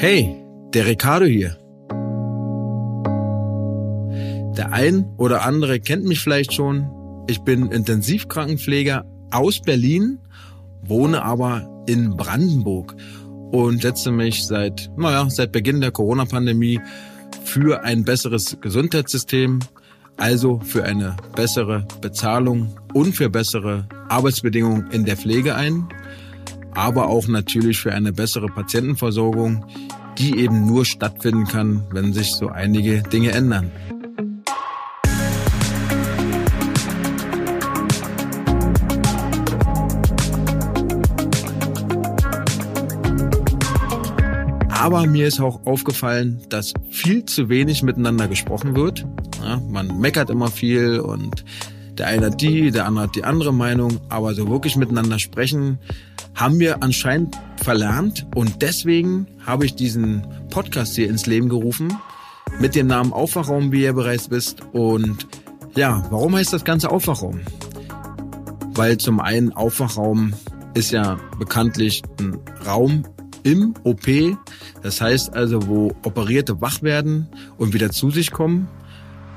Hey, der Ricardo hier. Der ein oder andere kennt mich vielleicht schon. Ich bin Intensivkrankenpfleger aus Berlin, wohne aber in Brandenburg und setze mich seit, naja, seit Beginn der Corona-Pandemie für ein besseres Gesundheitssystem, also für eine bessere Bezahlung und für bessere Arbeitsbedingungen in der Pflege ein, aber auch natürlich für eine bessere Patientenversorgung, die eben nur stattfinden kann, wenn sich so einige Dinge ändern. Aber mir ist auch aufgefallen, dass viel zu wenig miteinander gesprochen wird. Ja, man meckert immer viel und der eine hat die, der andere hat die andere Meinung. Aber so wirklich miteinander sprechen haben wir anscheinend verlernt. Und deswegen habe ich diesen Podcast hier ins Leben gerufen. Mit dem Namen Aufwachraum, wie ihr bereits wisst. Und ja, warum heißt das Ganze Aufwachraum? Weil zum einen Aufwachraum ist ja bekanntlich ein Raum im OP. Das heißt also, wo Operierte wach werden und wieder zu sich kommen.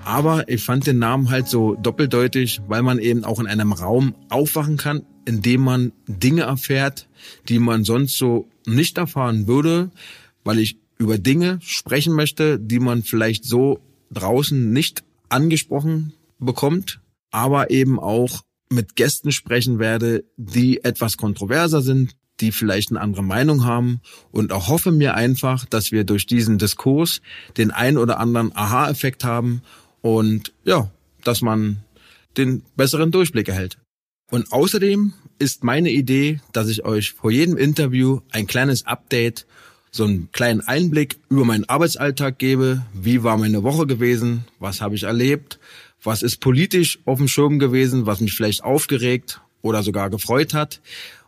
Aber ich fand den Namen halt so doppeldeutig, weil man eben auch in einem Raum aufwachen kann, in dem man Dinge erfährt, die man sonst so nicht erfahren würde, weil ich über Dinge sprechen möchte, die man vielleicht so draußen nicht angesprochen bekommt, aber eben auch mit Gästen sprechen werde, die etwas kontroverser sind, die vielleicht eine andere Meinung haben und auch hoffe mir einfach, dass wir durch diesen Diskurs den ein oder anderen Aha-Effekt haben und ja, dass man den besseren Durchblick erhält. Und außerdem ist meine Idee, dass ich euch vor jedem Interview ein kleines Update, so einen kleinen Einblick über meinen Arbeitsalltag gebe. Wie war meine Woche gewesen? Was habe ich erlebt? Was ist politisch auf dem Schirm gewesen, was mich vielleicht aufgeregt oder sogar gefreut hat?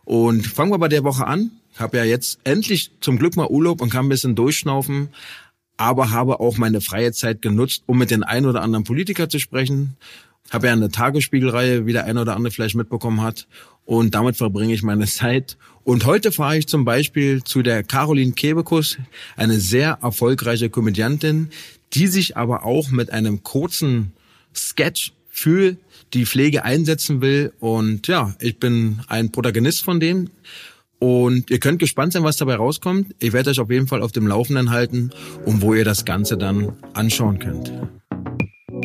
Und fangen wir bei der Woche an. Ich habe ja jetzt endlich zum Glück mal Urlaub und kann ein bisschen durchschnaufen, aber habe auch meine freie Zeit genutzt, um mit den ein oder anderen Politiker zu sprechen. Habe ja eine Tagesspiegelreihe, wie der eine oder andere vielleicht mitbekommen hat. Und damit verbringe ich meine Zeit. Und heute fahre ich zum Beispiel zu der Caroline Kebekus, eine sehr erfolgreiche Komödiantin, die sich aber auch mit einem kurzen Sketch für die Pflege einsetzen will. Und ja, ich bin ein Protagonist von dem. Und ihr könnt gespannt sein, was dabei rauskommt. Ich werde euch auf jeden Fall auf dem Laufenden halten und wo ihr das Ganze dann anschauen könnt.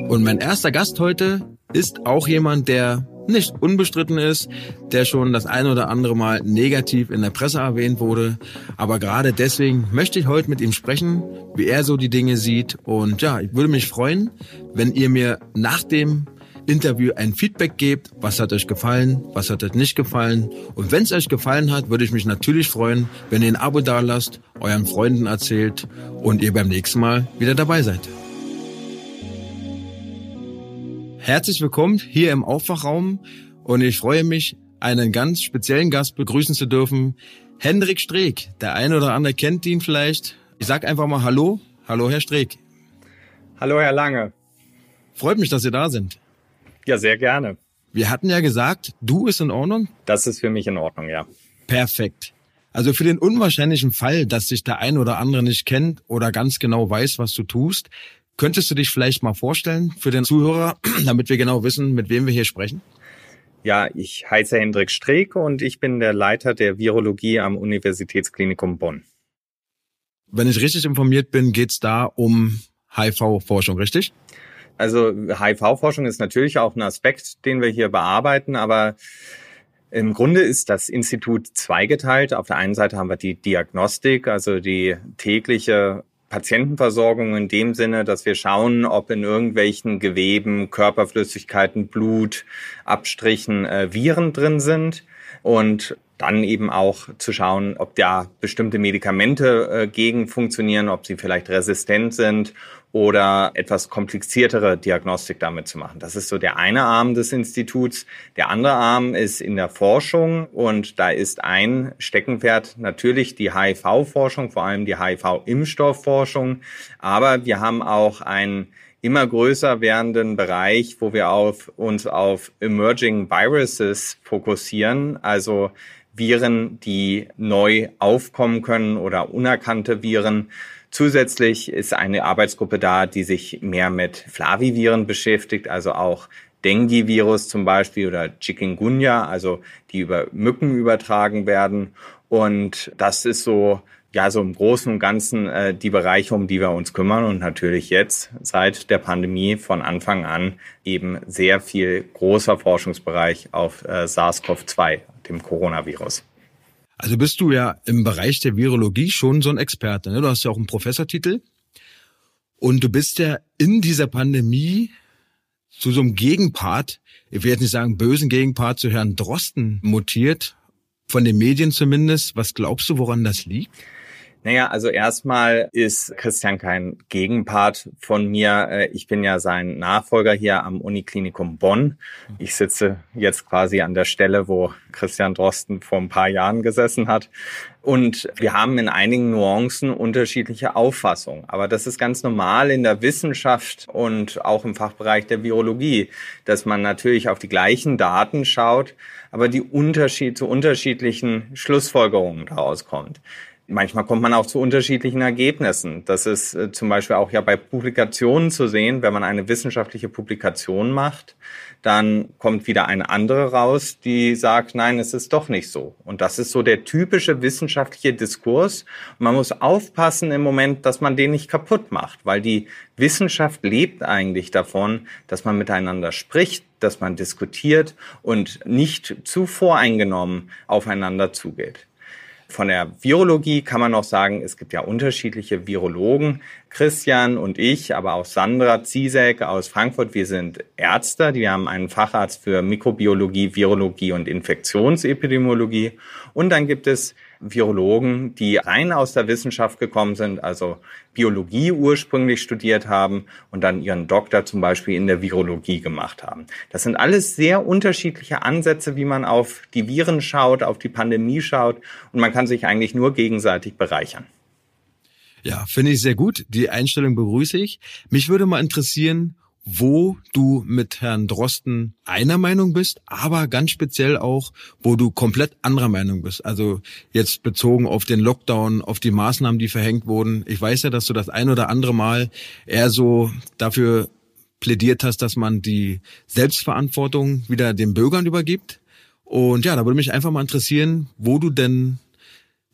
Und mein erster Gast heute ist auch jemand, der nicht unbestritten ist, der schon das ein oder andere Mal negativ in der Presse erwähnt wurde. Aber gerade deswegen möchte ich heute mit ihm sprechen, wie er so die Dinge sieht. Und ja, ich würde mich freuen, wenn ihr mir nach dem Interview ein Feedback gebt. Was hat euch gefallen? Was hat euch nicht gefallen? Und wenn es euch gefallen hat, würde ich mich natürlich freuen, wenn ihr ein Abo dalasst, euren Freunden erzählt und ihr beim nächsten Mal wieder dabei seid. Herzlich willkommen hier im Aufwachraum und ich freue mich, einen ganz speziellen Gast begrüßen zu dürfen. Hendrik Streeck. Der eine oder andere kennt ihn vielleicht. Ich sag einfach mal Hallo. Hallo, Herr Streeck. Hallo, Herr Lange. Freut mich, dass Sie da sind. Ja, sehr gerne. Wir hatten ja gesagt, du ist in Ordnung? Das ist für mich in Ordnung, ja. Perfekt. Also für den unwahrscheinlichen Fall, dass sich der ein oder andere nicht kennt oder ganz genau weiß, was du tust, könntest du dich vielleicht mal vorstellen für den Zuhörer, damit wir genau wissen, mit wem wir hier sprechen? Ja, ich heiße Hendrik Streeck und ich bin der Leiter der Virologie am Universitätsklinikum Bonn. Wenn ich richtig informiert bin, geht's da um HIV-Forschung, richtig? Also HIV-Forschung ist natürlich auch ein Aspekt, den wir hier bearbeiten, aber im Grunde ist das Institut zweigeteilt. Auf der einen Seite haben wir die Diagnostik, also die tägliche Patientenversorgung in dem Sinne, dass wir schauen, ob in irgendwelchen Geweben, Körperflüssigkeiten, Blut, Abstrichen äh, Viren drin sind. Und dann eben auch zu schauen, ob da bestimmte Medikamente äh, gegen funktionieren, ob sie vielleicht resistent sind oder etwas kompliziertere Diagnostik damit zu machen. Das ist so der eine Arm des Instituts. Der andere Arm ist in der Forschung und da ist ein Steckenpferd natürlich die HIV-Forschung, vor allem die HIV-Impfstoffforschung. Aber wir haben auch ein immer größer werdenden Bereich, wo wir auf, uns auf Emerging Viruses fokussieren, also Viren, die neu aufkommen können oder unerkannte Viren. Zusätzlich ist eine Arbeitsgruppe da, die sich mehr mit Flaviviren beschäftigt, also auch Dengue-Virus zum Beispiel oder Chikungunya, also die über Mücken übertragen werden. Und das ist so, ja, so im Großen und Ganzen äh, die Bereiche, um die wir uns kümmern und natürlich jetzt seit der Pandemie von Anfang an eben sehr viel großer Forschungsbereich auf äh, SARS-CoV-2, dem Coronavirus. Also bist du ja im Bereich der Virologie schon so ein Experte. Ne? Du hast ja auch einen Professortitel. Und du bist ja in dieser Pandemie zu so einem Gegenpart, ich will jetzt nicht sagen bösen Gegenpart zu Herrn Drosten mutiert, von den Medien zumindest. Was glaubst du, woran das liegt? Naja, also erstmal ist Christian kein Gegenpart von mir. Äh, ich bin ja sein Nachfolger hier am Uniklinikum Bonn. Ich sitze jetzt quasi an der Stelle, wo Christian Drosten vor ein paar Jahren gesessen hat. Und wir haben in einigen Nuancen unterschiedliche Auffassungen. Aber das ist ganz normal in der Wissenschaft und auch im Fachbereich der Virologie, dass man natürlich auf die gleichen Daten schaut, aber die Unterschied zu unterschiedlichen Schlussfolgerungen daraus kommt. Manchmal kommt man auch zu unterschiedlichen Ergebnissen. Das ist äh, zum Beispiel auch ja bei Publikationen zu sehen. Wenn man eine wissenschaftliche Publikation macht, dann kommt wieder eine andere raus, die sagt, nein, es ist doch nicht so. Und das ist so der typische wissenschaftliche Diskurs. Man muss aufpassen im Moment, dass man den nicht kaputt macht, weil die Wissenschaft lebt eigentlich davon, dass man miteinander spricht, dass man diskutiert und nicht zu voreingenommen aufeinander zugeht. Von der Virologie kann man noch sagen, es gibt ja unterschiedliche Virologen. Christian und ich, aber auch Sandra Ziesek aus Frankfurt, wir sind Ärzte. Wir haben einen Facharzt für Mikrobiologie, Virologie und Infektionsepidemiologie. Und dann gibt es Virologen, die rein aus der Wissenschaft gekommen sind, also Biologie ursprünglich studiert haben und dann ihren Doktor zum Beispiel in der Virologie gemacht haben. Das sind alles sehr unterschiedliche Ansätze, wie man auf die Viren schaut, auf die Pandemie schaut und man kann sich eigentlich nur gegenseitig bereichern. Ja, finde ich sehr gut. Die Einstellung begrüße ich. Mich würde mal interessieren, wo du mit Herrn Drosten einer Meinung bist, aber ganz speziell auch, wo du komplett anderer Meinung bist. Also jetzt bezogen auf den Lockdown, auf die Maßnahmen, die verhängt wurden. Ich weiß ja, dass du das ein oder andere Mal eher so dafür plädiert hast, dass man die Selbstverantwortung wieder den Bürgern übergibt. Und ja, da würde mich einfach mal interessieren, wo du denn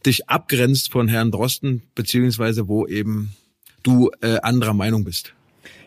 dich abgrenzt von Herrn Drosten, beziehungsweise wo eben du äh, anderer Meinung bist.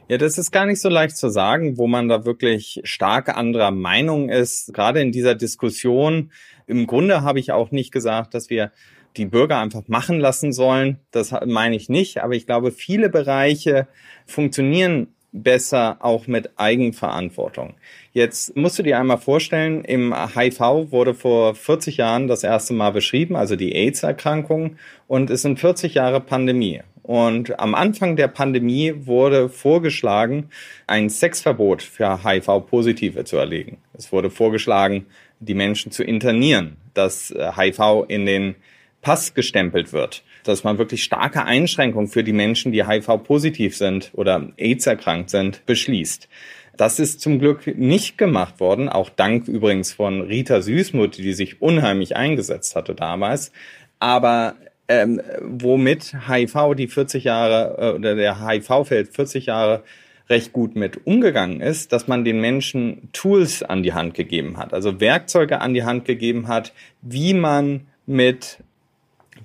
Ja, das ist gar nicht so leicht zu sagen, wo man da wirklich stark anderer Meinung ist. Gerade in dieser Diskussion. Im Grunde habe ich auch nicht gesagt, dass wir die Bürger einfach machen lassen sollen. Das meine ich nicht. Aber ich glaube, viele Bereiche funktionieren besser auch mit Eigenverantwortung. Jetzt musst du dir einmal vorstellen, im HIV wurde vor 40 Jahren das erste Mal beschrieben, also die AIDS-Erkrankung, und es sind 40 Jahre Pandemie. Und am Anfang der Pandemie wurde vorgeschlagen, ein Sexverbot für HIV-Positive zu erlegen. Es wurde vorgeschlagen, die Menschen zu internieren, dass HIV äh, in den Pass gestempelt wird, dass man wirklich starke Einschränkungen für die Menschen, die HIV-positiv sind oder AIDS erkrankt sind, beschließt. Das ist zum Glück nicht gemacht worden, auch dank übrigens von Rita Süßmuth, die sich unheimlich eingesetzt hatte damals. Aber ähm, womit HIV die 40 Jahre äh, oder der HIV-Feld 40 Jahre recht gut mit umgegangen ist, dass man den Menschen Tools an die Hand gegeben hat, also Werkzeuge an die Hand gegeben hat, wie man mit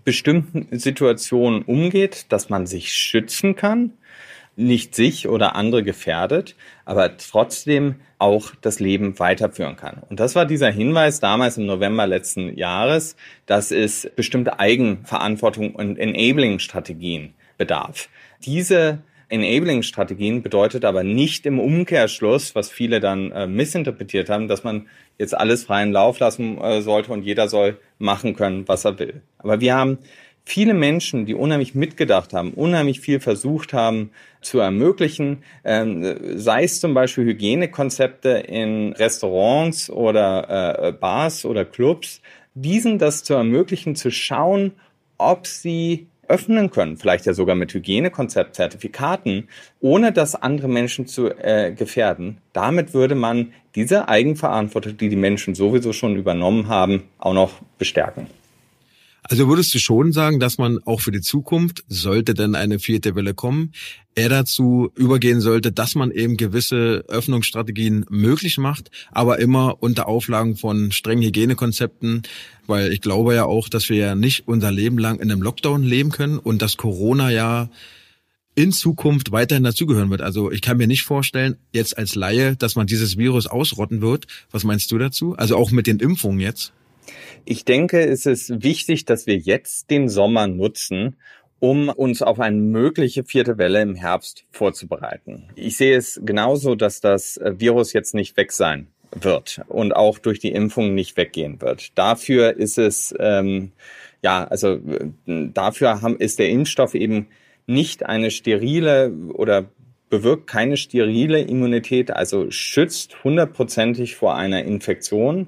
bestimmten Situationen umgeht, dass man sich schützen kann, nicht sich oder andere gefährdet, aber trotzdem auch das Leben weiterführen kann. Und das war dieser Hinweis damals im November letzten Jahres, dass es bestimmte Eigenverantwortung und Enabling-Strategien bedarf. Diese Enabling-Strategien bedeutet aber nicht im Umkehrschluss, was viele dann äh, missinterpretiert haben, dass man jetzt alles freien Lauf lassen äh, sollte und jeder soll machen können, was er will. Aber wir haben viele Menschen, die unheimlich mitgedacht haben, unheimlich viel versucht haben zu ermöglichen, ähm, sei es zum Beispiel Hygienekonzepte in Restaurants oder äh, Bars oder Clubs, diesen das zu ermöglichen, zu schauen, ob sie öffnen können, vielleicht ja sogar mit Hygienekonzept, Zertifikaten, ohne das andere Menschen zu äh, gefährden, damit würde man diese Eigenverantwortung, die die Menschen sowieso schon übernommen haben, auch noch bestärken. Also würdest du schon sagen, dass man auch für die Zukunft, sollte denn eine vierte Welle kommen, eher dazu übergehen sollte, dass man eben gewisse Öffnungsstrategien möglich macht, aber immer unter Auflagen von strengen Hygienekonzepten, weil ich glaube ja auch, dass wir ja nicht unser Leben lang in einem Lockdown leben können und dass Corona ja in Zukunft weiterhin dazugehören wird. Also ich kann mir nicht vorstellen, jetzt als Laie, dass man dieses Virus ausrotten wird. Was meinst du dazu? Also auch mit den Impfungen jetzt? Ich denke, es ist wichtig, dass wir jetzt den Sommer nutzen, um uns auf eine mögliche vierte Welle im Herbst vorzubereiten. Ich sehe es genauso, dass das Virus jetzt nicht weg sein wird und auch durch die Impfung nicht weggehen wird. Dafür ist es, ähm, ja, also dafür haben, ist der Impfstoff eben nicht eine sterile oder bewirkt keine sterile Immunität, also schützt hundertprozentig vor einer Infektion,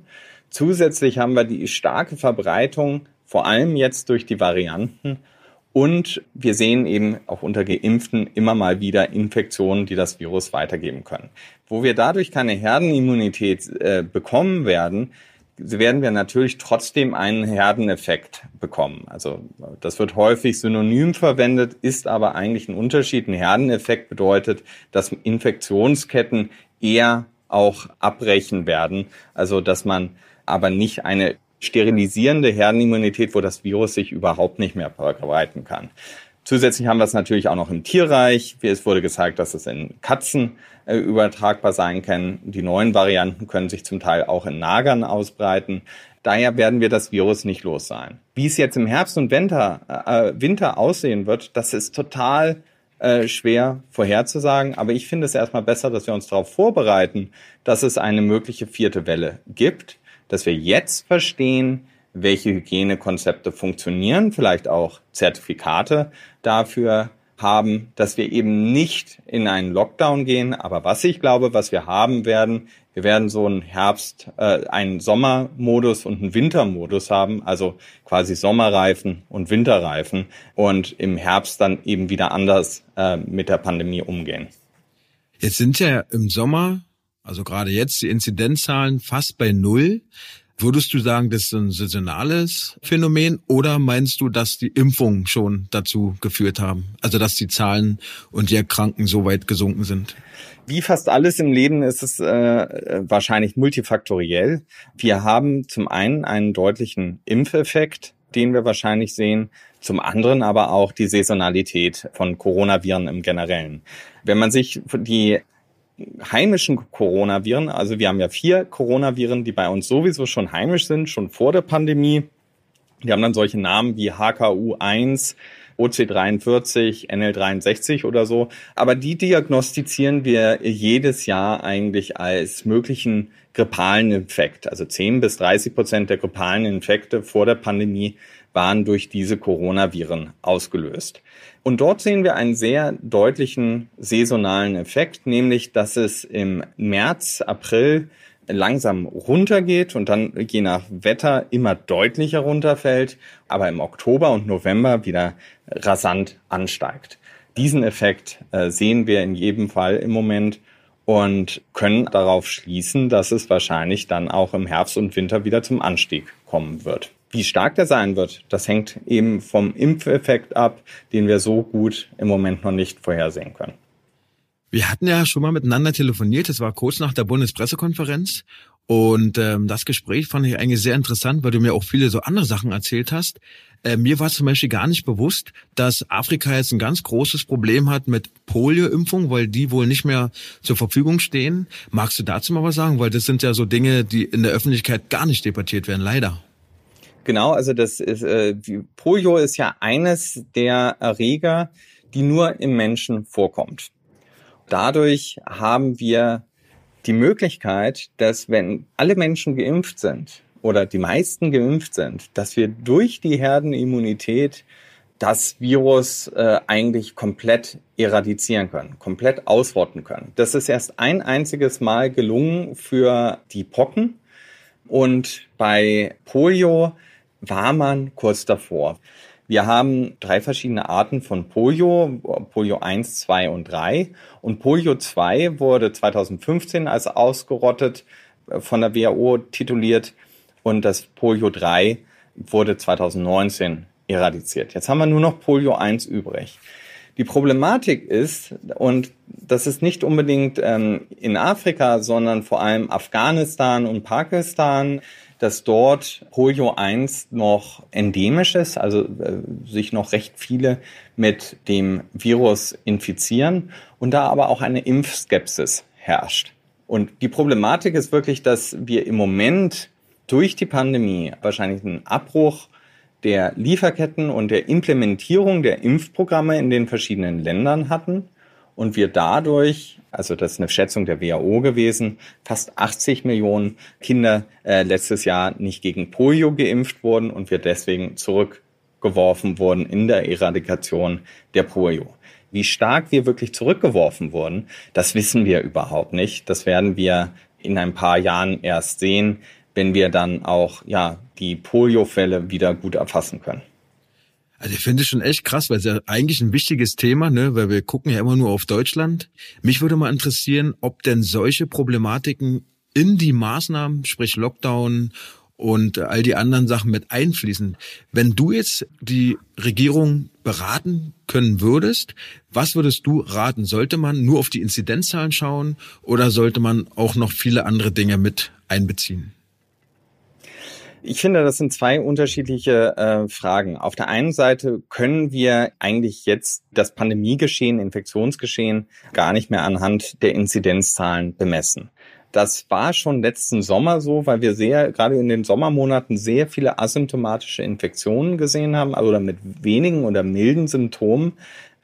Zusätzlich haben wir die starke Verbreitung, vor allem jetzt durch die Varianten. Und wir sehen eben auch unter Geimpften immer mal wieder Infektionen, die das Virus weitergeben können. Wo wir dadurch keine Herdenimmunität äh, bekommen werden, werden wir natürlich trotzdem einen Herdeneffekt bekommen. Also das wird häufig synonym verwendet, ist aber eigentlich ein Unterschied. Ein Herdeneffekt bedeutet, dass Infektionsketten eher auch abbrechen werden. Also dass man aber nicht eine sterilisierende Herdenimmunität, wo das Virus sich überhaupt nicht mehr verbreiten kann. Zusätzlich haben wir es natürlich auch noch im Tierreich. Es wurde gesagt, dass es in Katzen äh, übertragbar sein kann. Die neuen Varianten können sich zum Teil auch in Nagern ausbreiten. Daher werden wir das Virus nicht los sein. Wie es jetzt im Herbst und Winter, äh, Winter aussehen wird, das ist total äh, schwer vorherzusagen. Aber ich finde es erstmal besser, dass wir uns darauf vorbereiten, dass es eine mögliche vierte Welle gibt dass wir jetzt verstehen, welche Hygienekonzepte funktionieren, vielleicht auch Zertifikate dafür haben, dass wir eben nicht in einen Lockdown gehen. Aber was ich glaube, was wir haben werden, wir werden so einen Herbst, äh, einen Sommermodus und einen Wintermodus haben, also quasi Sommerreifen und Winterreifen und im Herbst dann eben wieder anders äh, mit der Pandemie umgehen. Jetzt sind ja im Sommer also gerade jetzt die Inzidenzzahlen fast bei Null. Würdest du sagen, das ist ein saisonales Phänomen oder meinst du, dass die Impfungen schon dazu geführt haben? Also dass die Zahlen und die Erkrankten so weit gesunken sind? Wie fast alles im Leben ist es äh, wahrscheinlich multifaktoriell. Wir haben zum einen einen deutlichen Impfeffekt, den wir wahrscheinlich sehen, zum anderen aber auch die Saisonalität von Coronaviren im Generellen. Wenn man sich die heimischen Coronaviren, also wir haben ja vier Coronaviren, die bei uns sowieso schon heimisch sind, schon vor der Pandemie. Die haben dann solche Namen wie HKU1, OC43, NL63 oder so. Aber die diagnostizieren wir jedes Jahr eigentlich als möglichen grippalen Infekt. Also 10 bis 30 Prozent der grippalen Infekte vor der Pandemie waren durch diese Coronaviren ausgelöst. Und dort sehen wir einen sehr deutlichen saisonalen Effekt, nämlich dass es im März, April langsam runtergeht und dann je nach Wetter immer deutlicher runterfällt, aber im Oktober und November wieder rasant ansteigt. Diesen Effekt äh, sehen wir in jedem Fall im Moment und können darauf schließen, dass es wahrscheinlich dann auch im Herbst und Winter wieder zum Anstieg kommen wird. Wie stark der sein wird, das hängt eben vom Impfeffekt ab, den wir so gut im Moment noch nicht vorhersehen können. Wir hatten ja schon mal miteinander telefoniert, das war kurz nach der Bundespressekonferenz. Und ähm, das Gespräch fand ich eigentlich sehr interessant, weil du mir auch viele so andere Sachen erzählt hast. Äh, mir war zum Beispiel gar nicht bewusst, dass Afrika jetzt ein ganz großes Problem hat mit Polioimpfung, weil die wohl nicht mehr zur Verfügung stehen. Magst du dazu mal was sagen? Weil das sind ja so Dinge, die in der Öffentlichkeit gar nicht debattiert werden, leider. Genau, also das ist äh, Polio ist ja eines der Erreger, die nur im Menschen vorkommt. Dadurch haben wir die Möglichkeit, dass wenn alle Menschen geimpft sind oder die meisten geimpft sind, dass wir durch die Herdenimmunität das Virus äh, eigentlich komplett eradizieren können, komplett ausrotten können. Das ist erst ein einziges Mal gelungen für die Pocken und bei Polio war man kurz davor. Wir haben drei verschiedene Arten von Polio, Polio 1, 2 und 3. Und Polio 2 wurde 2015 als ausgerottet äh, von der WHO tituliert und das Polio 3 wurde 2019 eradiziert. Jetzt haben wir nur noch Polio 1 übrig. Die Problematik ist, und das ist nicht unbedingt ähm, in Afrika, sondern vor allem Afghanistan und Pakistan, dass dort Polio 1 noch endemisch ist, also äh, sich noch recht viele mit dem Virus infizieren und da aber auch eine Impfskepsis herrscht. Und die Problematik ist wirklich, dass wir im Moment durch die Pandemie wahrscheinlich einen Abbruch der Lieferketten und der Implementierung der Impfprogramme in den verschiedenen Ländern hatten und wir dadurch, also das ist eine Schätzung der WHO gewesen, fast 80 Millionen Kinder äh, letztes Jahr nicht gegen Polio geimpft wurden und wir deswegen zurückgeworfen wurden in der Eradikation der Polio. Wie stark wir wirklich zurückgeworfen wurden, das wissen wir überhaupt nicht. Das werden wir in ein paar Jahren erst sehen, wenn wir dann auch ja die Poliofälle wieder gut erfassen können. Also ich finde es schon echt krass, weil es ja eigentlich ein wichtiges Thema, ne, weil wir gucken ja immer nur auf Deutschland. Mich würde mal interessieren, ob denn solche Problematiken in die Maßnahmen, sprich Lockdown und all die anderen Sachen mit einfließen. Wenn du jetzt die Regierung beraten können würdest, was würdest du raten? Sollte man nur auf die Inzidenzzahlen schauen oder sollte man auch noch viele andere Dinge mit einbeziehen? Ich finde, das sind zwei unterschiedliche äh, Fragen. Auf der einen Seite können wir eigentlich jetzt das Pandemiegeschehen, Infektionsgeschehen gar nicht mehr anhand der Inzidenzzahlen bemessen. Das war schon letzten Sommer so, weil wir sehr, gerade in den Sommermonaten sehr viele asymptomatische Infektionen gesehen haben, oder mit wenigen oder milden Symptomen.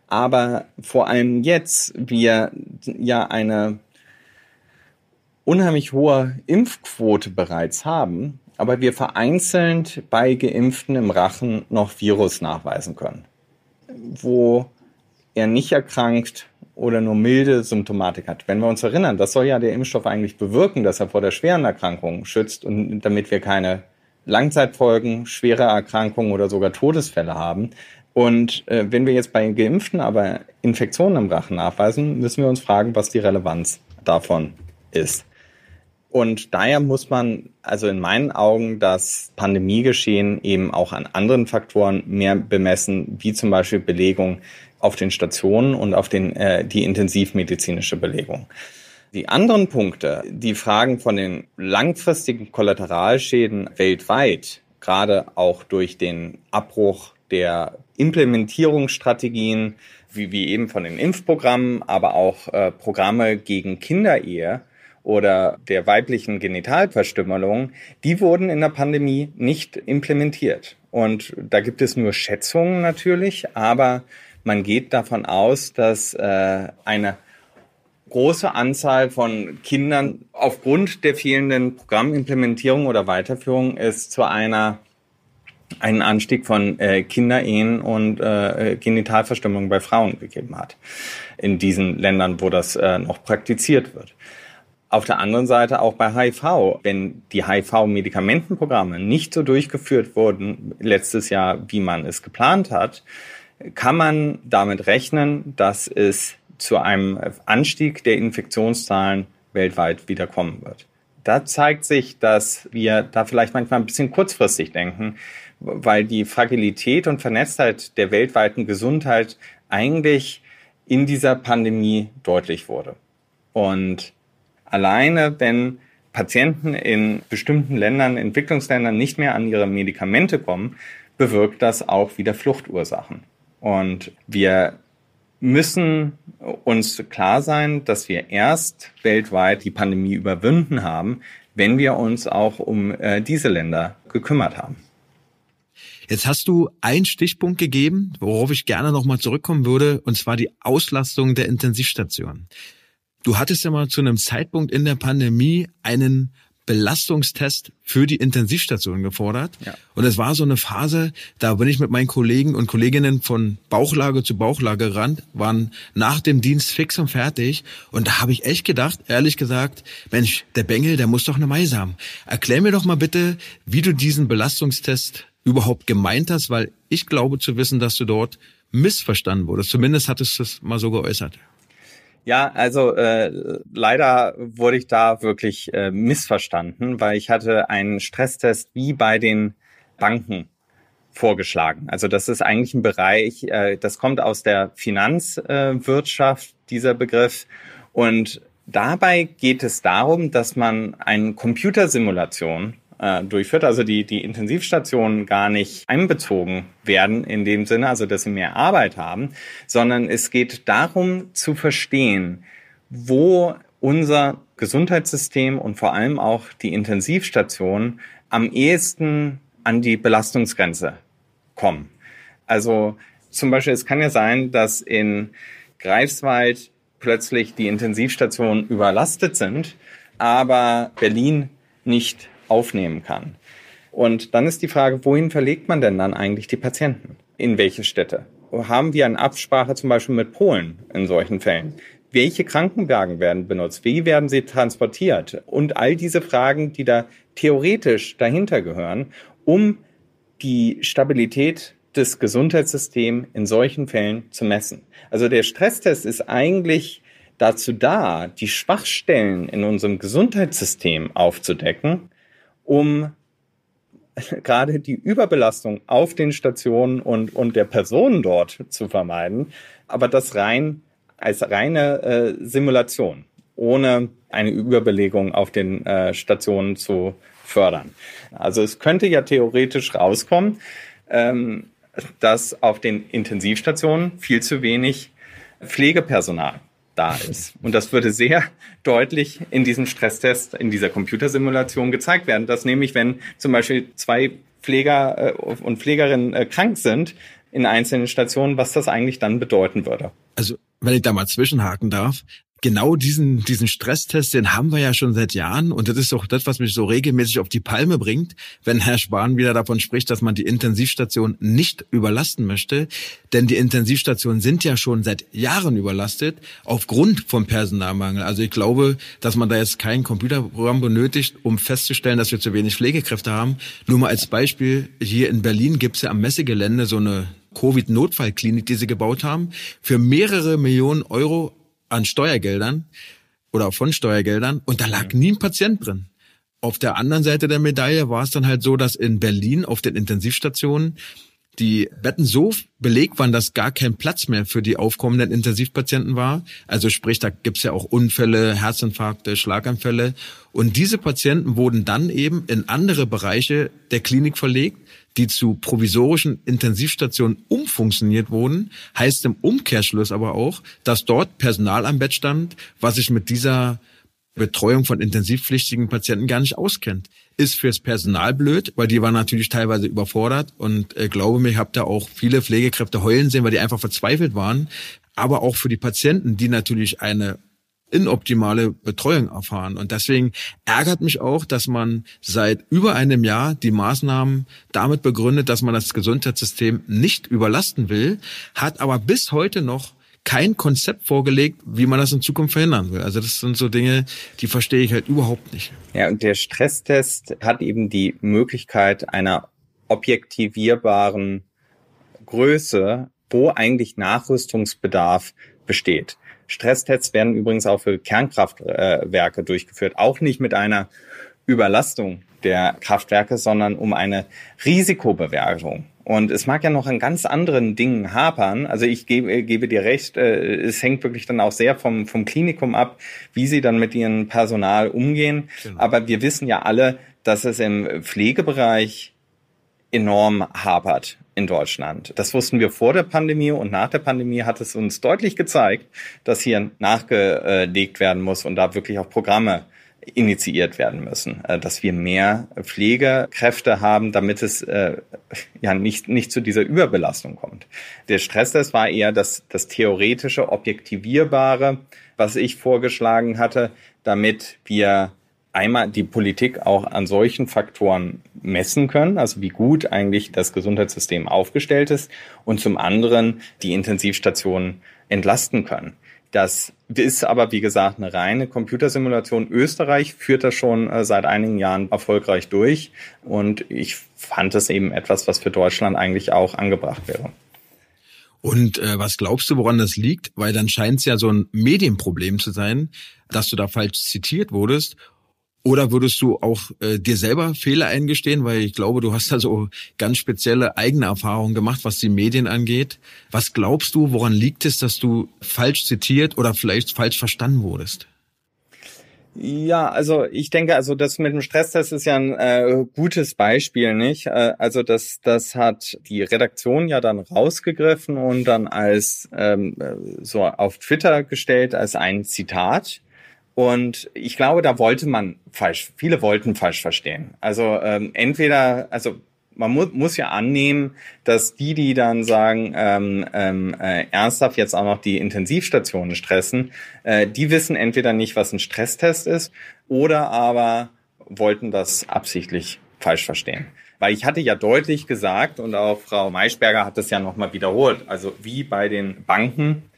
Aber vor allem jetzt wir ja eine unheimlich hohe Impfquote bereits haben, aber wir vereinzelt bei Geimpften im Rachen noch Virus nachweisen können, wo er nicht erkrankt oder nur milde Symptomatik hat. Wenn wir uns erinnern, das soll ja der Impfstoff eigentlich bewirken, dass er vor der schweren Erkrankung schützt und damit wir keine Langzeitfolgen, schwere Erkrankungen oder sogar Todesfälle haben. Und äh, wenn wir jetzt bei Geimpften aber Infektionen im Rachen nachweisen, müssen wir uns fragen, was die Relevanz davon ist. Und daher muss man also in meinen Augen das Pandemiegeschehen eben auch an anderen Faktoren mehr bemessen, wie zum Beispiel Belegung auf den Stationen und auf den, äh, die intensivmedizinische Belegung. Die anderen Punkte, die Fragen von den langfristigen Kollateralschäden weltweit, gerade auch durch den Abbruch der Implementierungsstrategien, wie, wie eben von den Impfprogrammen, aber auch äh, Programme gegen Kinderehe, oder der weiblichen Genitalverstümmelung, die wurden in der Pandemie nicht implementiert. Und da gibt es nur Schätzungen natürlich, aber man geht davon aus, dass äh, eine große Anzahl von Kindern aufgrund der fehlenden Programmimplementierung oder Weiterführung es zu einer einen Anstieg von äh, Kinderehen und äh, Genitalverstümmelung bei Frauen gegeben hat in diesen Ländern, wo das äh, noch praktiziert wird. Auf der anderen Seite auch bei HIV. Wenn die HIV-Medikamentenprogramme nicht so durchgeführt wurden letztes Jahr, wie man es geplant hat, kann man damit rechnen, dass es zu einem Anstieg der Infektionszahlen weltweit wieder kommen wird. Da zeigt sich, dass wir da vielleicht manchmal ein bisschen kurzfristig denken, weil die Fragilität und Vernetztheit der weltweiten Gesundheit eigentlich in dieser Pandemie deutlich wurde. Und alleine, wenn Patienten in bestimmten Ländern, Entwicklungsländern nicht mehr an ihre Medikamente kommen, bewirkt das auch wieder Fluchtursachen. Und wir müssen uns klar sein, dass wir erst weltweit die Pandemie überwunden haben, wenn wir uns auch um äh, diese Länder gekümmert haben. Jetzt hast du einen Stichpunkt gegeben, worauf ich gerne nochmal zurückkommen würde, und zwar die Auslastung der Intensivstation. Du hattest ja mal zu einem Zeitpunkt in der Pandemie einen Belastungstest für die Intensivstation gefordert. Ja. Und es war so eine Phase, da bin ich mit meinen Kollegen und Kolleginnen von Bauchlage zu Bauchlage gerannt, waren nach dem Dienst fix und fertig. Und da habe ich echt gedacht, ehrlich gesagt, Mensch, der Bengel, der muss doch eine Mais haben. Erklär mir doch mal bitte, wie du diesen Belastungstest überhaupt gemeint hast, weil ich glaube zu wissen, dass du dort missverstanden wurdest. Zumindest hattest du es mal so geäußert. Ja, also äh, leider wurde ich da wirklich äh, missverstanden, weil ich hatte einen Stresstest wie bei den Banken vorgeschlagen. Also das ist eigentlich ein Bereich, äh, das kommt aus der Finanzwirtschaft, äh, dieser Begriff. Und dabei geht es darum, dass man eine Computersimulation äh, durchführt, also die, die Intensivstationen gar nicht einbezogen werden in dem Sinne, also dass sie mehr Arbeit haben, sondern es geht darum zu verstehen, wo unser Gesundheitssystem und vor allem auch die Intensivstationen am ehesten an die Belastungsgrenze kommen. Also zum Beispiel, es kann ja sein, dass in Greifswald plötzlich die Intensivstationen überlastet sind, aber Berlin nicht aufnehmen kann. Und dann ist die Frage, wohin verlegt man denn dann eigentlich die Patienten? In welche Städte? Haben wir eine Absprache zum Beispiel mit Polen in solchen Fällen? Welche Krankenwagen werden benutzt? Wie werden sie transportiert? Und all diese Fragen, die da theoretisch dahinter gehören, um die Stabilität des Gesundheitssystems in solchen Fällen zu messen. Also der Stresstest ist eigentlich dazu da, die Schwachstellen in unserem Gesundheitssystem aufzudecken um gerade die Überbelastung auf den Stationen und, und der Personen dort zu vermeiden, aber das rein als reine äh, Simulation, ohne eine Überbelegung auf den äh, Stationen zu fördern. Also es könnte ja theoretisch rauskommen, ähm, dass auf den Intensivstationen viel zu wenig Pflegepersonal da ist. Und das würde sehr deutlich in diesem Stresstest, in dieser Computersimulation gezeigt werden, dass nämlich, wenn zum Beispiel zwei Pfleger äh, und Pflegerinnen äh, krank sind in einzelnen Stationen, was das eigentlich dann bedeuten würde. Also, wenn ich da mal zwischenhaken darf, genau diesen, diesen Stresstest, den haben wir ja schon seit Jahren. Und das ist auch das, was mich so regelmäßig auf die Palme bringt, wenn Herr Spahn wieder davon spricht, dass man die Intensivstation nicht überlasten möchte. Denn die Intensivstationen sind ja schon seit Jahren überlastet, aufgrund vom Personalmangel. Also ich glaube, dass man da jetzt kein Computerprogramm benötigt, um festzustellen, dass wir zu wenig Pflegekräfte haben. Nur mal als Beispiel, hier in Berlin gibt's ja am Messegelände so eine Covid-Notfallklinik, die sie gebaut haben, für mehrere Millionen Euro an Steuergeldern oder von Steuergeldern und da lag nie ein Patient drin. Auf der anderen Seite der Medaille war es dann halt so, dass in Berlin auf den Intensivstationen die Betten so belegt waren, dass gar kein Platz mehr für die aufkommenden Intensivpatienten war. Also sprich, da gibt's ja auch Unfälle, Herzinfarkte, Schlaganfälle. Und diese Patienten wurden dann eben in andere Bereiche der Klinik verlegt, die zu provisorischen Intensivstationen umfunktioniert wurden, heißt im Umkehrschluss aber auch, dass dort Personal am Bett stand, was sich mit dieser Betreuung von intensivpflichtigen Patienten gar nicht auskennt. Ist fürs Personal blöd, weil die waren natürlich teilweise überfordert und äh, glaube mir, ich habe da auch viele Pflegekräfte heulen sehen, weil die einfach verzweifelt waren. Aber auch für die Patienten, die natürlich eine inoptimale Betreuung erfahren. Und deswegen ärgert mich auch, dass man seit über einem Jahr die Maßnahmen damit begründet, dass man das Gesundheitssystem nicht überlasten will, hat aber bis heute noch kein Konzept vorgelegt, wie man das in Zukunft verhindern will. Also das sind so Dinge, die verstehe ich halt überhaupt nicht. Ja, und der Stresstest hat eben die Möglichkeit einer objektivierbaren Größe, wo eigentlich Nachrüstungsbedarf besteht. Stresstests werden übrigens auch für Kernkraftwerke durchgeführt, auch nicht mit einer Überlastung der Kraftwerke, sondern um eine Risikobewertung. Und es mag ja noch an ganz anderen Dingen hapern. Also ich gebe, gebe dir recht, äh, es hängt wirklich dann auch sehr vom, vom Klinikum ab, wie sie dann mit ihrem Personal umgehen. Genau. Aber wir wissen ja alle, dass es im Pflegebereich enorm hapert in Deutschland. Das wussten wir vor der Pandemie und nach der Pandemie hat es uns deutlich gezeigt, dass hier nachgelegt werden muss und da wirklich auch Programme initiiert werden müssen, äh, dass wir mehr Pflegekräfte haben, damit es äh, ja nicht, nicht zu dieser Überbelastung kommt. Der Stresstest war eher das, das theoretische, objektivierbare, was ich vorgeschlagen hatte, damit wir einmal die Politik auch an solchen Faktoren messen können, also wie gut eigentlich das Gesundheitssystem aufgestellt ist und zum anderen die Intensivstationen entlasten können. Das ist aber, wie gesagt, eine reine Computersimulation. Österreich führt das schon äh, seit einigen Jahren erfolgreich durch. Und ich fand es eben etwas, was für Deutschland eigentlich auch angebracht wäre. Und äh, was glaubst du, woran das liegt? Weil dann scheint es ja so ein Medienproblem zu sein, dass du da falsch zitiert wurdest. Oder würdest du auch äh, dir selber Fehler eingestehen? Weil ich glaube, du hast da so ganz spezielle eigene Erfahrungen gemacht, was die Medien angeht. Was glaubst du, woran liegt es, dass du falsch zitiert oder vielleicht falsch verstanden wurdest? Ja, also ich denke, also das mit dem Stresstest ist ja ein äh, gutes Beispiel, nicht? Äh, also das, das hat die Redaktion ja dann rausgegriffen und dann als ähm, so auf Twitter gestellt als ein Zitat. Und ich glaube, da wollte man falsch, viele wollten falsch verstehen. Also ähm, entweder, also man mu muss ja annehmen, dass die, die dann sagen, ähm, ähm, äh, ernsthaft jetzt auch noch die Intensivstationen stressen, äh, die wissen entweder nicht, was ein Stresstest ist, oder aber wollten das absichtlich falsch verstehen. Weil ich hatte ja deutlich gesagt und auch Frau Maischberger hat das ja nochmal wiederholt, also wie bei den Banken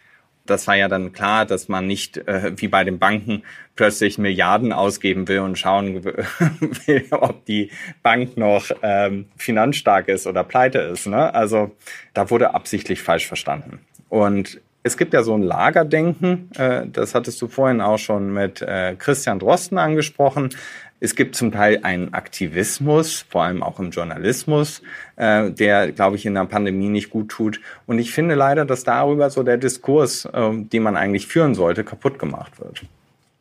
das war ja dann klar, dass man nicht äh, wie bei den Banken plötzlich Milliarden ausgeben will und schauen will, ob die Bank noch ähm, finanzstark ist oder pleite ist. Ne? Also da wurde absichtlich falsch verstanden. Und es gibt ja so ein Lagerdenken, äh, das hattest du vorhin auch schon mit äh, Christian Drosten angesprochen. Es gibt zum Teil einen Aktivismus, vor allem auch im Journalismus, äh, der, glaube ich, in der Pandemie nicht gut tut. Und ich finde leider, dass darüber so der Diskurs, den man eigentlich führen sollte, kaputt gemacht wird.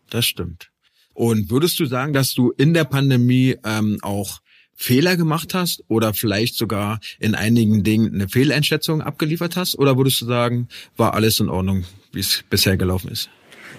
Das stimmt. Und würdest du sagen, dass du in der Pandemie ähm, auch Fehler gemacht hast oder vielleicht sogar in einigen Dingen eine Fehleinschätzung abgeliefert hast? Oder würdest du sagen, war alles in Ordnung, wie es bisher gelaufen ist?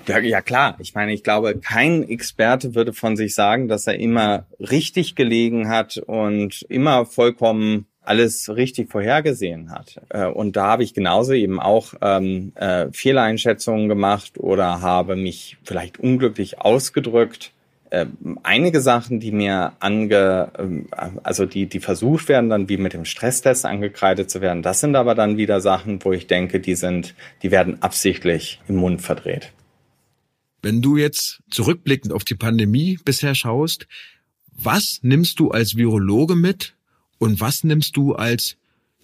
Ja, ja klar. Ich meine, ich glaube, kein Experte würde von sich sagen, dass er immer richtig gelegen hat und immer vollkommen alles richtig vorhergesehen hat. Äh, und da habe ich genauso eben auch ähm, äh, Fehleinschätzungen gemacht oder habe mich vielleicht unglücklich ausgedrückt. Äh, einige Sachen, die mir ange, äh, also die, die versucht werden, dann wie mit dem Stresstest angekreidet zu werden, das sind aber dann wieder Sachen, wo ich denke, die sind, die werden absichtlich im Mund verdreht. Wenn du jetzt zurückblickend auf die Pandemie bisher schaust, was nimmst du als Virologe mit und was nimmst du als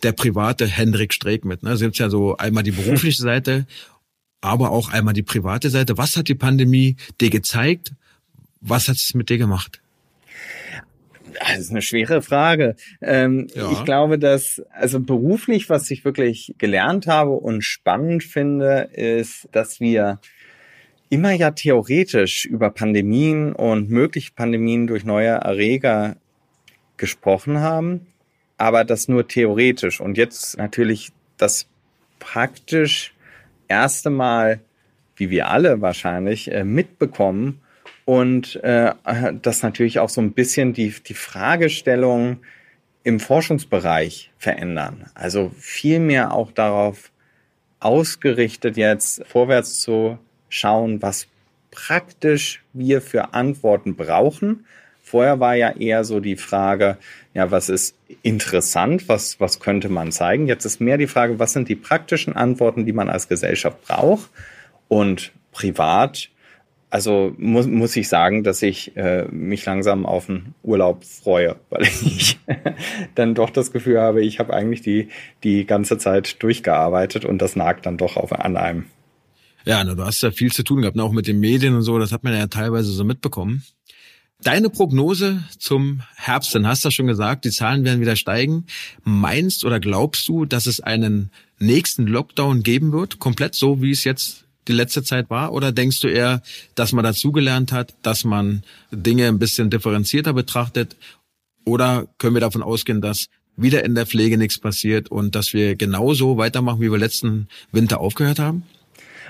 der private Hendrik Streeck mit? Ne? Also gibt's ja so einmal die berufliche Seite, aber auch einmal die private Seite. Was hat die Pandemie dir gezeigt? Was hat es mit dir gemacht? Das ist eine schwere Frage. Ähm, ja. Ich glaube, dass, also beruflich, was ich wirklich gelernt habe und spannend finde, ist, dass wir immer ja theoretisch über Pandemien und mögliche Pandemien durch neue Erreger gesprochen haben, aber das nur theoretisch. Und jetzt natürlich das praktisch erste Mal, wie wir alle wahrscheinlich, äh, mitbekommen und äh, das natürlich auch so ein bisschen die, die Fragestellung im Forschungsbereich verändern. Also viel mehr auch darauf ausgerichtet, jetzt vorwärts zu schauen, was praktisch wir für Antworten brauchen. Vorher war ja eher so die Frage, ja, was ist interessant, was, was könnte man zeigen? Jetzt ist mehr die Frage, was sind die praktischen Antworten, die man als Gesellschaft braucht? Und privat, also muss, muss ich sagen, dass ich äh, mich langsam auf einen Urlaub freue, weil ich dann doch das Gefühl habe, ich habe eigentlich die, die ganze Zeit durchgearbeitet und das nagt dann doch auf, an einem. Ja, du hast ja viel zu tun gehabt, ne, auch mit den Medien und so, das hat man ja teilweise so mitbekommen. Deine Prognose zum Herbst, dann hast du schon gesagt, die Zahlen werden wieder steigen. Meinst oder glaubst du, dass es einen nächsten Lockdown geben wird, komplett so, wie es jetzt die letzte Zeit war? Oder denkst du eher, dass man dazugelernt hat, dass man Dinge ein bisschen differenzierter betrachtet? Oder können wir davon ausgehen, dass wieder in der Pflege nichts passiert und dass wir genauso weitermachen, wie wir letzten Winter aufgehört haben?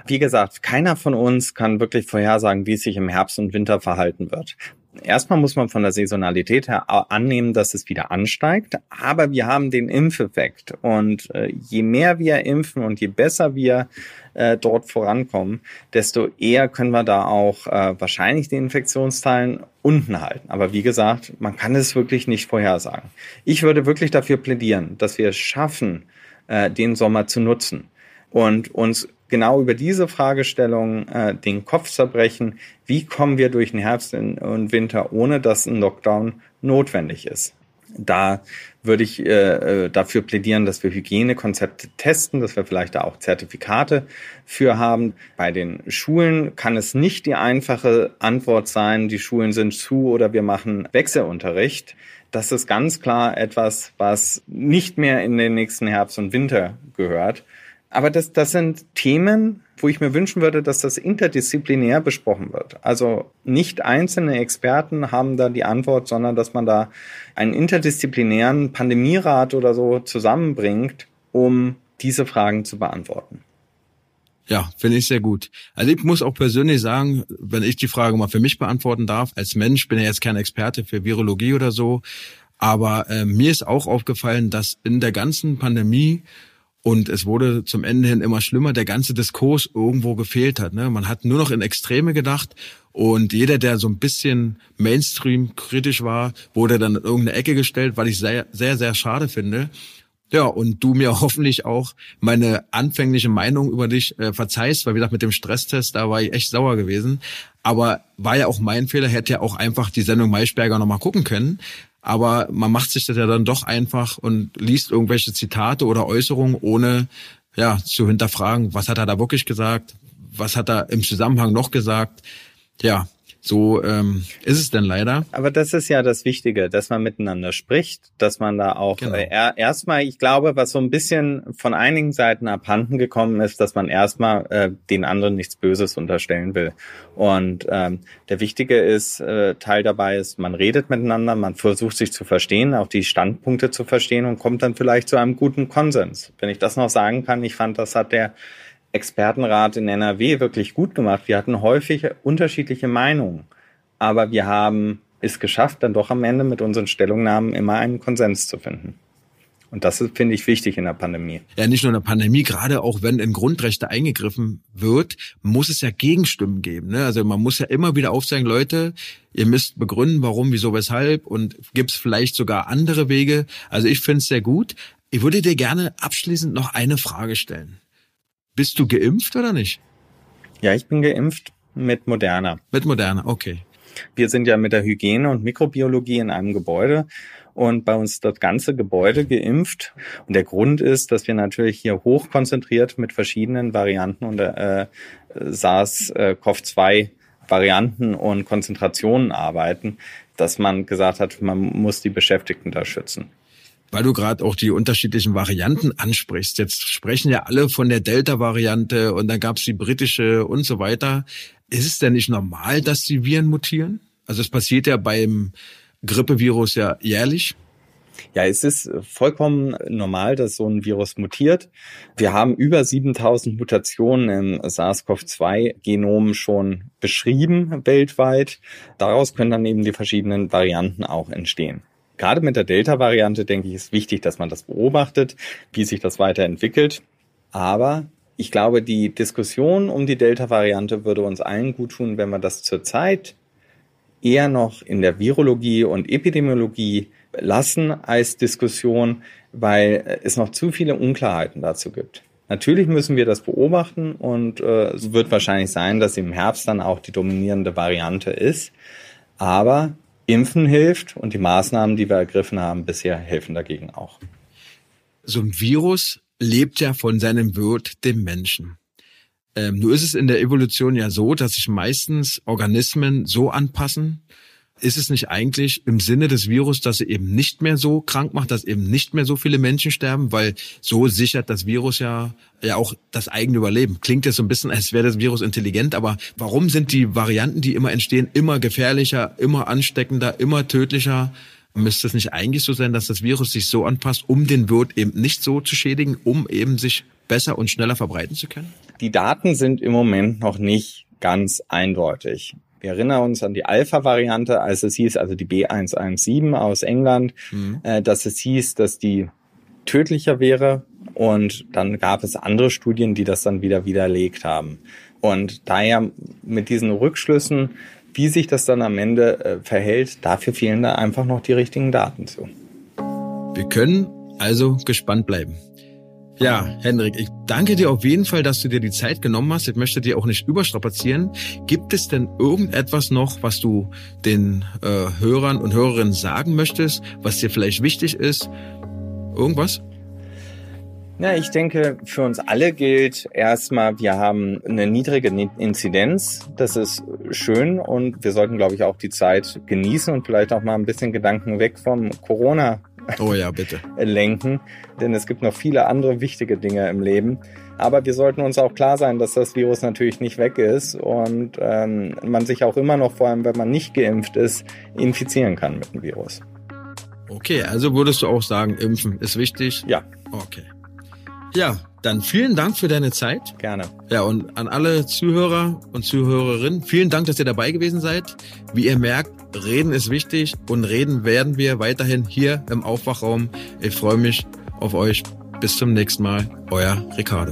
Wie gesagt, keiner von uns kann wirklich vorhersagen, wie es sich im Herbst und Winter verhalten wird. Erstmal muss man von der Saisonalität her annehmen, dass es wieder ansteigt, aber wir haben den Impfeffekt und äh, je mehr wir impfen und je besser wir äh, dort vorankommen, desto eher können wir da auch äh, wahrscheinlich die Infektionszahlen unten halten. Aber wie gesagt, man kann es wirklich nicht vorhersagen. Ich würde wirklich dafür plädieren, dass wir es schaffen, äh, den Sommer zu nutzen und uns genau über diese Fragestellung äh, den Kopf zerbrechen, wie kommen wir durch den Herbst und Winter, ohne dass ein Lockdown notwendig ist. Da würde ich äh, äh, dafür plädieren, dass wir Hygienekonzepte testen, dass wir vielleicht da auch Zertifikate für haben. Bei den Schulen kann es nicht die einfache Antwort sein, die Schulen sind zu oder wir machen Wechselunterricht. Das ist ganz klar etwas, was nicht mehr in den nächsten Herbst und Winter gehört. Aber das, das sind Themen, wo ich mir wünschen würde, dass das interdisziplinär besprochen wird. Also nicht einzelne Experten haben da die Antwort, sondern dass man da einen interdisziplinären Pandemierat oder so zusammenbringt, um diese Fragen zu beantworten. Ja, finde ich sehr gut. Also ich muss auch persönlich sagen, wenn ich die Frage mal für mich beantworten darf, als Mensch bin ich jetzt kein Experte für Virologie oder so, aber äh, mir ist auch aufgefallen, dass in der ganzen Pandemie und es wurde zum Ende hin immer schlimmer, der ganze Diskurs irgendwo gefehlt hat. Ne? Man hat nur noch in Extreme gedacht und jeder, der so ein bisschen Mainstream kritisch war, wurde dann in irgendeine Ecke gestellt, weil ich sehr, sehr, sehr schade finde. Ja, und du mir hoffentlich auch meine anfängliche Meinung über dich äh, verzeihst, weil wie gesagt, mit dem Stresstest, da war ich echt sauer gewesen. Aber war ja auch mein Fehler, hätte ja auch einfach die Sendung Maischberger nochmal gucken können aber man macht sich das ja dann doch einfach und liest irgendwelche Zitate oder Äußerungen, ohne ja zu hinterfragen, was hat er da wirklich gesagt, was hat er im Zusammenhang noch gesagt. Ja, so ähm, ist es denn leider. Aber das ist ja das Wichtige, dass man miteinander spricht, dass man da auch genau. äh, erstmal, ich glaube, was so ein bisschen von einigen Seiten abhanden gekommen ist, dass man erstmal äh, den anderen nichts Böses unterstellen will. Und ähm, der Wichtige ist, äh, Teil dabei ist, man redet miteinander, man versucht sich zu verstehen, auch die Standpunkte zu verstehen und kommt dann vielleicht zu einem guten Konsens. Wenn ich das noch sagen kann, ich fand, das hat der Expertenrat in NRW wirklich gut gemacht. Wir hatten häufig unterschiedliche Meinungen, aber wir haben es geschafft, dann doch am Ende mit unseren Stellungnahmen immer einen Konsens zu finden. Und das finde ich wichtig in der Pandemie. Ja, nicht nur in der Pandemie, gerade auch wenn in Grundrechte eingegriffen wird, muss es ja Gegenstimmen geben. Ne? Also man muss ja immer wieder aufzeigen, Leute, ihr müsst begründen, warum, wieso, weshalb und gibt es vielleicht sogar andere Wege. Also ich finde es sehr gut. Ich würde dir gerne abschließend noch eine Frage stellen. Bist du geimpft oder nicht? Ja, ich bin geimpft mit Moderna. Mit Moderna, okay. Wir sind ja mit der Hygiene und Mikrobiologie in einem Gebäude und bei uns das ganze Gebäude geimpft. Und der Grund ist, dass wir natürlich hier hochkonzentriert mit verschiedenen Varianten und äh, SARS-CoV-2 Varianten und Konzentrationen arbeiten, dass man gesagt hat, man muss die Beschäftigten da schützen weil du gerade auch die unterschiedlichen Varianten ansprichst. Jetzt sprechen ja alle von der Delta-Variante und dann gab es die britische und so weiter. Ist es denn nicht normal, dass die Viren mutieren? Also es passiert ja beim Grippevirus ja jährlich. Ja, es ist vollkommen normal, dass so ein Virus mutiert. Wir haben über 7000 Mutationen im SARS-CoV-2-Genom schon beschrieben weltweit. Daraus können dann eben die verschiedenen Varianten auch entstehen. Gerade mit der Delta-Variante, denke ich, ist wichtig, dass man das beobachtet, wie sich das weiterentwickelt. Aber ich glaube, die Diskussion um die Delta-Variante würde uns allen gut tun, wenn wir das zurzeit eher noch in der Virologie und Epidemiologie lassen als Diskussion, weil es noch zu viele Unklarheiten dazu gibt. Natürlich müssen wir das beobachten und äh, es wird wahrscheinlich sein, dass im Herbst dann auch die dominierende Variante ist. Aber Impfen hilft und die Maßnahmen, die wir ergriffen haben, bisher helfen dagegen auch. So ein Virus lebt ja von seinem Wirt, dem Menschen. Ähm, nur ist es in der Evolution ja so, dass sich meistens Organismen so anpassen, ist es nicht eigentlich im Sinne des Virus, dass er eben nicht mehr so krank macht, dass eben nicht mehr so viele Menschen sterben, weil so sichert das Virus ja ja auch das eigene Überleben. Klingt jetzt so ein bisschen, als wäre das Virus intelligent, aber warum sind die Varianten, die immer entstehen, immer gefährlicher, immer ansteckender, immer tödlicher? Müsste es nicht eigentlich so sein, dass das Virus sich so anpasst, um den Wirt eben nicht so zu schädigen, um eben sich besser und schneller verbreiten zu können? Die Daten sind im Moment noch nicht ganz eindeutig. Wir erinnern uns an die Alpha-Variante, als es hieß, also die B117 aus England, mhm. äh, dass es hieß, dass die tödlicher wäre. Und dann gab es andere Studien, die das dann wieder widerlegt haben. Und daher mit diesen Rückschlüssen, wie sich das dann am Ende äh, verhält, dafür fehlen da einfach noch die richtigen Daten zu. Wir können also gespannt bleiben. Ja, Hendrik, ich danke dir auf jeden Fall, dass du dir die Zeit genommen hast. Ich möchte dir auch nicht überstrapazieren. Gibt es denn irgendetwas noch, was du den äh, Hörern und Hörerinnen sagen möchtest, was dir vielleicht wichtig ist? Irgendwas? Ja, ich denke, für uns alle gilt erstmal, wir haben eine niedrige Inzidenz. Das ist schön und wir sollten, glaube ich, auch die Zeit genießen und vielleicht auch mal ein bisschen Gedanken weg vom Corona Oh ja, bitte. lenken, denn es gibt noch viele andere wichtige Dinge im Leben. Aber wir sollten uns auch klar sein, dass das Virus natürlich nicht weg ist und ähm, man sich auch immer noch, vor allem wenn man nicht geimpft ist, infizieren kann mit dem Virus. Okay, also würdest du auch sagen, impfen ist wichtig? Ja. Okay. Ja, dann vielen Dank für deine Zeit. Gerne. Ja, und an alle Zuhörer und Zuhörerinnen, vielen Dank, dass ihr dabei gewesen seid. Wie ihr merkt, reden ist wichtig und reden werden wir weiterhin hier im Aufwachraum. Ich freue mich auf euch. Bis zum nächsten Mal. Euer Ricardo.